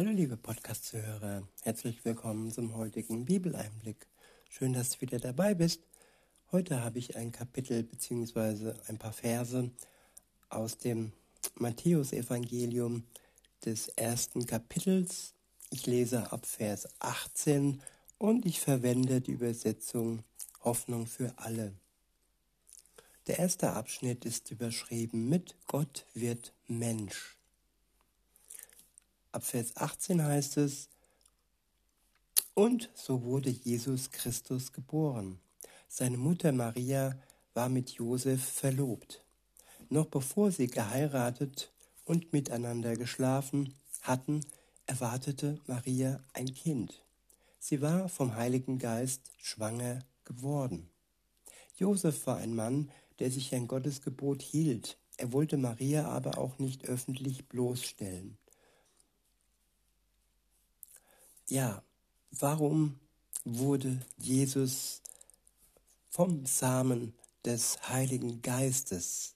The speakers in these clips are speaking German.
Hallo liebe Podcast-Zuhörer, herzlich willkommen zum heutigen Bibeleinblick. Schön, dass du wieder dabei bist. Heute habe ich ein Kapitel bzw. ein paar Verse aus dem Matthäusevangelium des ersten Kapitels. Ich lese ab Vers 18 und ich verwende die Übersetzung Hoffnung für alle. Der erste Abschnitt ist überschrieben mit Gott wird Mensch. Ab Vers 18 heißt es, und so wurde Jesus Christus geboren. Seine Mutter Maria war mit Josef verlobt. Noch bevor sie geheiratet und miteinander geschlafen hatten, erwartete Maria ein Kind. Sie war vom Heiligen Geist schwanger geworden. Josef war ein Mann, der sich an Gottes Gebot hielt. Er wollte Maria aber auch nicht öffentlich bloßstellen. Ja, warum wurde Jesus vom Samen des Heiligen Geistes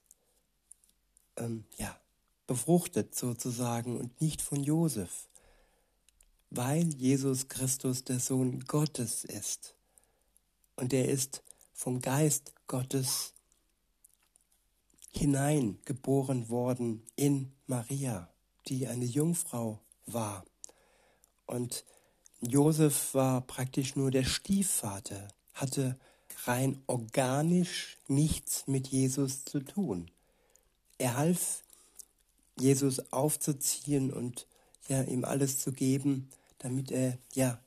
ähm, ja, befruchtet sozusagen und nicht von Josef? Weil Jesus Christus der Sohn Gottes ist. Und er ist vom Geist Gottes hineingeboren worden in Maria, die eine Jungfrau war. Und Josef war praktisch nur der Stiefvater, hatte rein organisch nichts mit Jesus zu tun. Er half Jesus aufzuziehen und ja ihm alles zu geben, damit er ja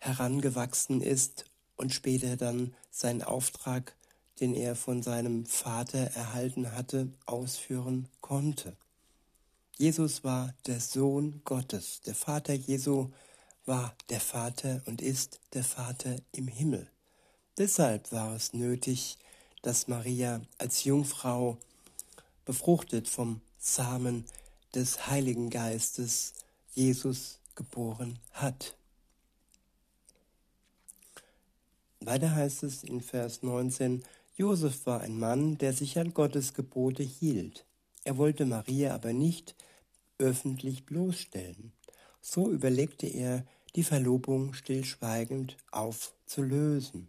herangewachsen ist und später dann seinen Auftrag den er von seinem Vater erhalten hatte, ausführen konnte. Jesus war der Sohn Gottes. Der Vater Jesu war der Vater und ist der Vater im Himmel. Deshalb war es nötig, dass Maria als Jungfrau befruchtet vom Samen des Heiligen Geistes Jesus geboren hat. Weiter heißt es in Vers 19, Josef war ein Mann, der sich an Gottes Gebote hielt. Er wollte Maria aber nicht öffentlich bloßstellen. So überlegte er, die Verlobung stillschweigend aufzulösen.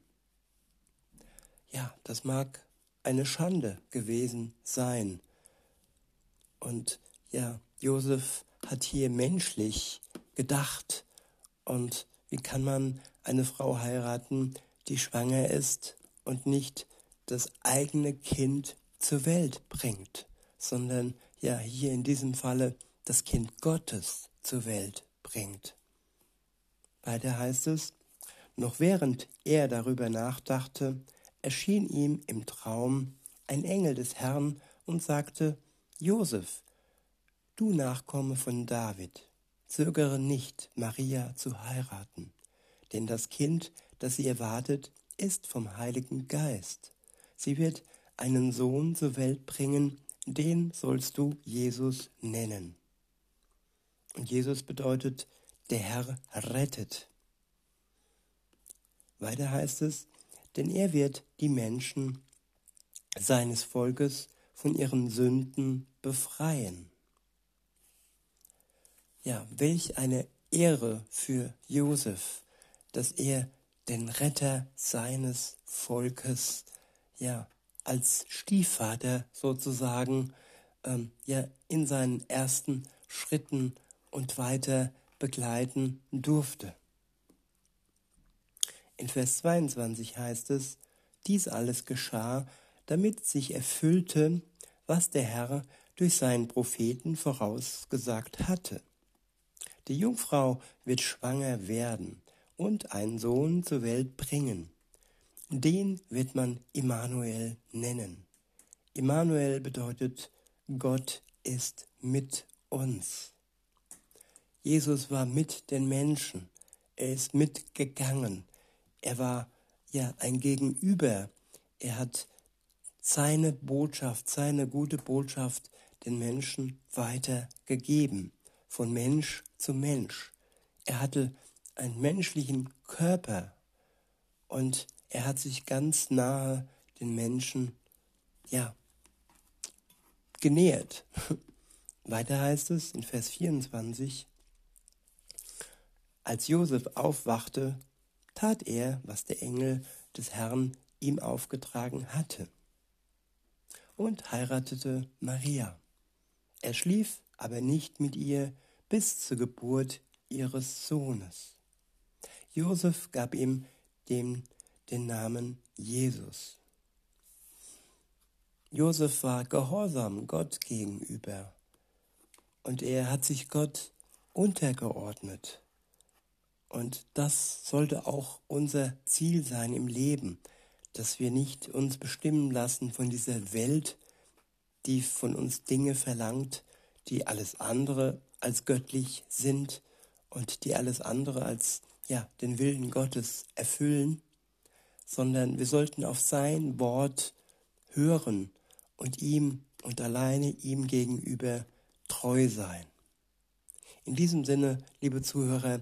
Ja, das mag eine Schande gewesen sein. Und ja, Josef hat hier menschlich gedacht. Und wie kann man eine Frau heiraten, die schwanger ist und nicht das eigene Kind zur Welt bringt, sondern ja hier in diesem Falle das Kind Gottes zur Welt bringt. Weiter heißt es, noch während er darüber nachdachte, erschien ihm im Traum ein Engel des Herrn und sagte, Josef, du Nachkomme von David, zögere nicht, Maria zu heiraten, denn das Kind, das sie erwartet, ist vom Heiligen Geist. Sie wird einen Sohn zur Welt bringen, den sollst du Jesus nennen. Und Jesus bedeutet, der Herr rettet. Weiter heißt es, denn er wird die Menschen seines Volkes von ihren Sünden befreien. Ja, welch eine Ehre für Josef, dass er den Retter seines Volkes ja, als Stiefvater sozusagen ähm, ja, in seinen ersten Schritten und weiter begleiten durfte. In Vers 22 heißt es, dies alles geschah, damit sich erfüllte, was der Herr durch seinen Propheten vorausgesagt hatte. Die Jungfrau wird schwanger werden und einen Sohn zur Welt bringen. Den wird man Immanuel nennen. Immanuel bedeutet, Gott ist mit uns. Jesus war mit den Menschen. Er ist mitgegangen. Er war ja ein Gegenüber. Er hat seine Botschaft, seine gute Botschaft den Menschen weitergegeben. Von Mensch zu Mensch. Er hatte einen menschlichen Körper und er hat sich ganz nahe den Menschen, ja, genähert. Weiter heißt es in Vers 24, Als Josef aufwachte, tat er, was der Engel des Herrn ihm aufgetragen hatte und heiratete Maria. Er schlief aber nicht mit ihr bis zur Geburt ihres Sohnes. Josef gab ihm dem den Namen Jesus. Josef war gehorsam Gott gegenüber und er hat sich Gott untergeordnet. Und das sollte auch unser Ziel sein im Leben, dass wir nicht uns bestimmen lassen von dieser Welt, die von uns Dinge verlangt, die alles andere als göttlich sind und die alles andere als ja, den Willen Gottes erfüllen, sondern wir sollten auf sein Wort hören und ihm und alleine ihm gegenüber treu sein. In diesem Sinne, liebe Zuhörer,